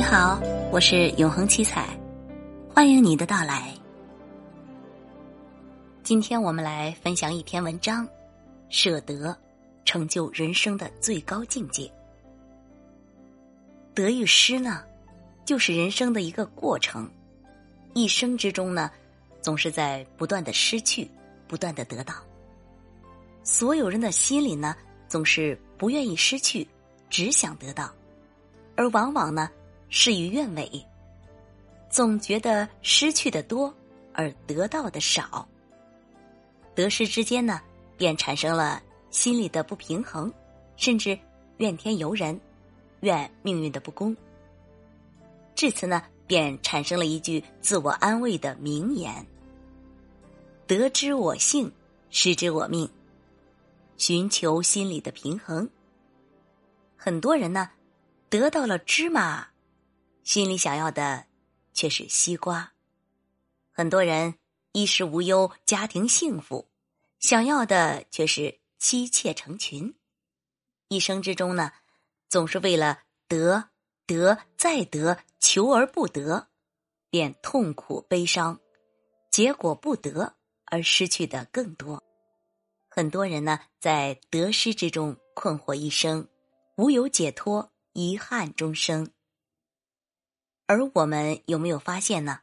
你好，我是永恒七彩，欢迎你的到来。今天我们来分享一篇文章：舍得，成就人生的最高境界。得与失呢，就是人生的一个过程。一生之中呢，总是在不断的失去，不断的得到。所有人的心里呢，总是不愿意失去，只想得到，而往往呢。事与愿违，总觉得失去的多，而得到的少。得失之间呢，便产生了心里的不平衡，甚至怨天尤人，怨命运的不公。至此呢，便产生了一句自我安慰的名言：“得之我幸，失之我命。”寻求心理的平衡。很多人呢，得到了芝麻。心里想要的却是西瓜，很多人衣食无忧、家庭幸福，想要的却是妻妾成群。一生之中呢，总是为了得、得再得，求而不得，便痛苦悲伤，结果不得而失去的更多。很多人呢，在得失之中困惑一生，无有解脱，遗憾终生。而我们有没有发现呢？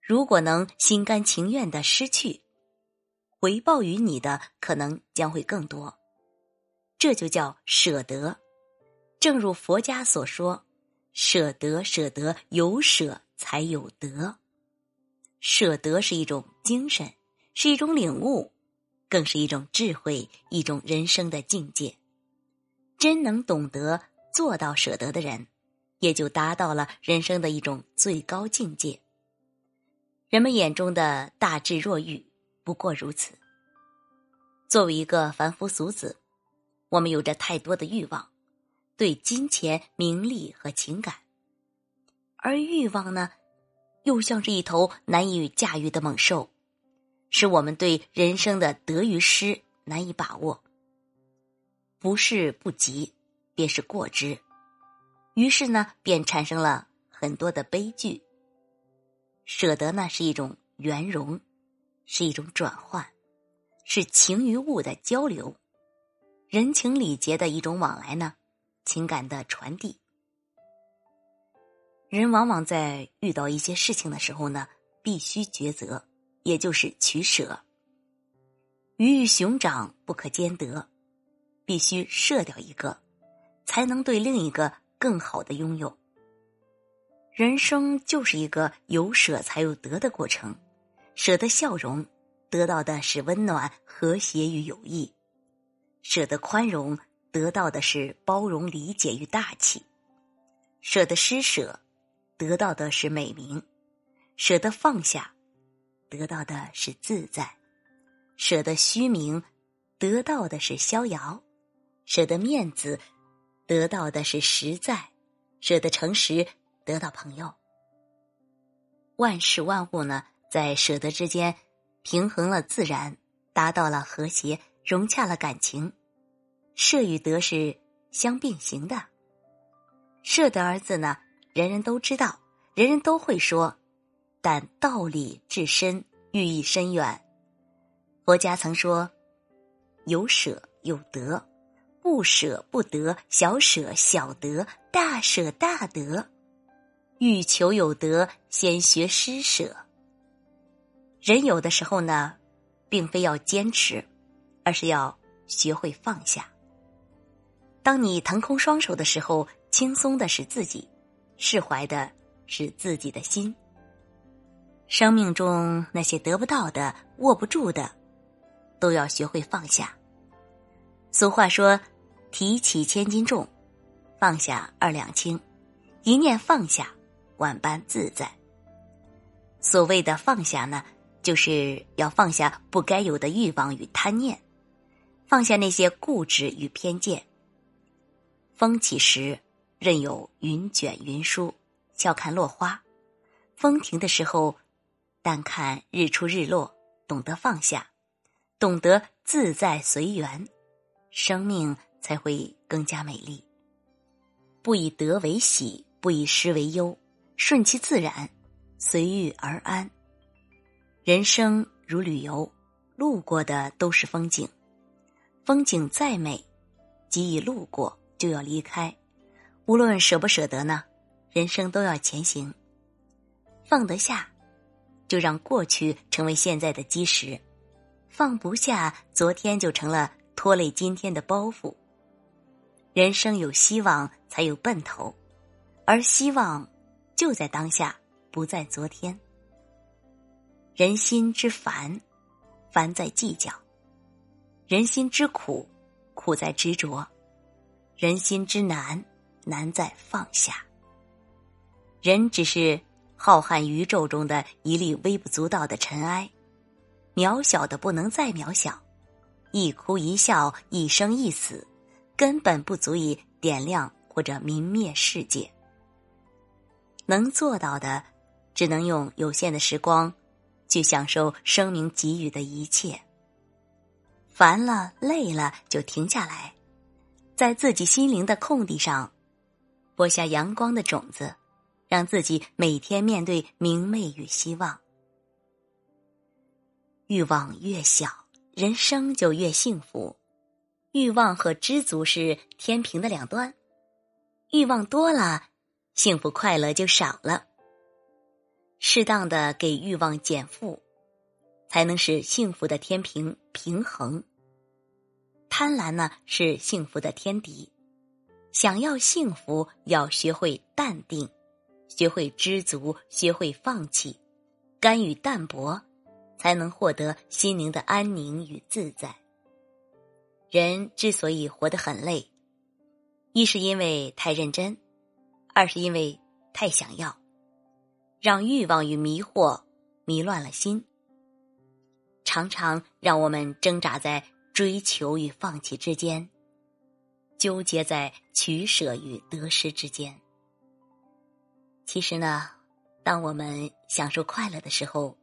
如果能心甘情愿的失去，回报于你的可能将会更多。这就叫舍得。正如佛家所说：“舍得，舍得，有舍才有得。”舍得是一种精神，是一种领悟，更是一种智慧，一种人生的境界。真能懂得做到舍得的人。也就达到了人生的一种最高境界。人们眼中的大智若愚，不过如此。作为一个凡夫俗子，我们有着太多的欲望，对金钱、名利和情感，而欲望呢，又像是一头难以驾驭的猛兽，使我们对人生的得与失难以把握。不是不及，便是过之。于是呢，便产生了很多的悲剧。舍得呢，是一种圆融，是一种转换，是情与物的交流，人情礼节的一种往来呢，情感的传递。人往往在遇到一些事情的时候呢，必须抉择，也就是取舍。鱼与熊掌不可兼得，必须舍掉一个，才能对另一个。更好的拥有，人生就是一个有舍才有得的过程。舍得笑容，得到的是温暖、和谐与友谊；舍得宽容，得到的是包容、理解与大气；舍得施舍，得到的是美名；舍得放下，得到的是自在；舍得虚名，得到的是逍遥；舍得面子。得到的是实在，舍得诚实，得到朋友。万事万物呢，在舍得之间平衡了自然，达到了和谐，融洽了感情。舍与得是相并行的。舍得二字呢，人人都知道，人人都会说，但道理至深，寓意深远。佛家曾说：“有舍有得。”不舍不得，小舍小得，大舍大得。欲求有得，先学施舍。人有的时候呢，并非要坚持，而是要学会放下。当你腾空双手的时候，轻松的是自己，释怀的是自己的心。生命中那些得不到的、握不住的，都要学会放下。俗话说。提起千斤重，放下二两轻，一念放下，万般自在。所谓的放下呢，就是要放下不该有的欲望与贪念，放下那些固执与偏见。风起时，任由云卷云舒，笑看落花；风停的时候，淡看日出日落。懂得放下，懂得自在随缘，生命。才会更加美丽。不以德为喜，不以失为忧，顺其自然，随遇而安。人生如旅游，路过的都是风景，风景再美，即已路过就要离开。无论舍不舍得呢，人生都要前行。放得下，就让过去成为现在的基石；放不下，昨天就成了拖累今天的包袱。人生有希望，才有奔头，而希望就在当下，不在昨天。人心之烦，烦在计较；人心之苦，苦在执着；人心之难，难在放下。人只是浩瀚宇宙中的一粒微不足道的尘埃，渺小的不能再渺小，一哭一笑，一生一死。根本不足以点亮或者泯灭世界。能做到的，只能用有限的时光，去享受生命给予的一切。烦了、累了，就停下来，在自己心灵的空地上，播下阳光的种子，让自己每天面对明媚与希望。欲望越小，人生就越幸福。欲望和知足是天平的两端，欲望多了，幸福快乐就少了。适当的给欲望减负，才能使幸福的天平平衡。贪婪呢是幸福的天敌，想要幸福，要学会淡定，学会知足，学会放弃，甘于淡泊，才能获得心灵的安宁与自在。人之所以活得很累，一是因为太认真，二是因为太想要，让欲望与迷惑迷乱了心，常常让我们挣扎在追求与放弃之间，纠结在取舍与得失之间。其实呢，当我们享受快乐的时候，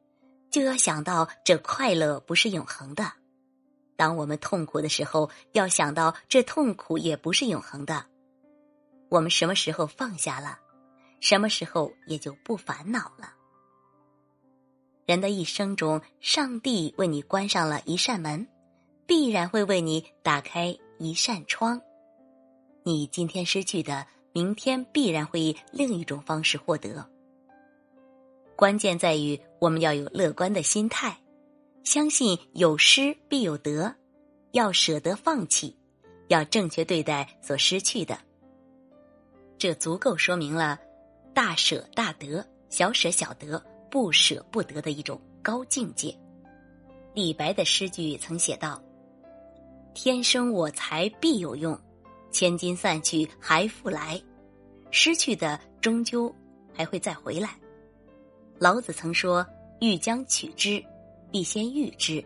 就要想到这快乐不是永恒的。当我们痛苦的时候，要想到这痛苦也不是永恒的。我们什么时候放下了，什么时候也就不烦恼了。人的一生中，上帝为你关上了一扇门，必然会为你打开一扇窗。你今天失去的，明天必然会以另一种方式获得。关键在于我们要有乐观的心态。相信有失必有得，要舍得放弃，要正确对待所失去的。这足够说明了大舍大得、小舍小得、不舍不得的一种高境界。李白的诗句曾写道：“天生我材必有用，千金散去还复来。失去的终究还会再回来。”老子曾说：“欲将取之。”必先预知。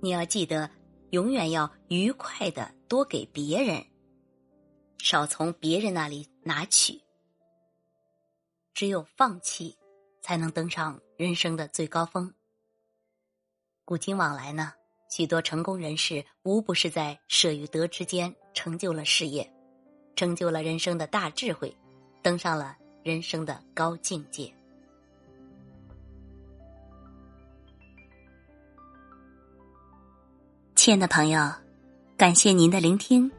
你要记得，永远要愉快的多给别人，少从别人那里拿取。只有放弃，才能登上人生的最高峰。古今往来呢，许多成功人士无不是在舍与得之间成就了事业，成就了人生的大智慧，登上了人生的高境界。亲爱的朋友，感谢您的聆听。